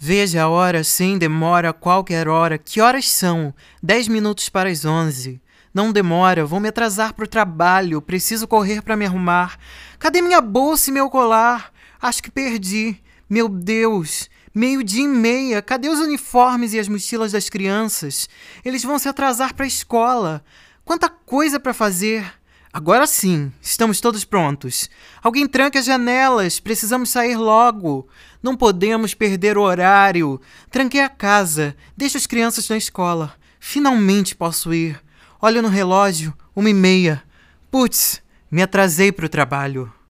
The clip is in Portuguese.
Veja a hora sem demora, qualquer hora. Que horas são? Dez minutos para as onze. Não demora, vou me atrasar para o trabalho. Preciso correr para me arrumar. Cadê minha bolsa e meu colar? Acho que perdi. Meu Deus! Meio-dia e meia. Cadê os uniformes e as mochilas das crianças? Eles vão se atrasar para a escola. Quanta coisa para fazer! Agora sim, estamos todos prontos. Alguém tranque as janelas, precisamos sair logo. Não podemos perder o horário. Tranquei a casa, deixe as crianças na escola. Finalmente posso ir. Olho no relógio, uma e meia. Putz, me atrasei para o trabalho.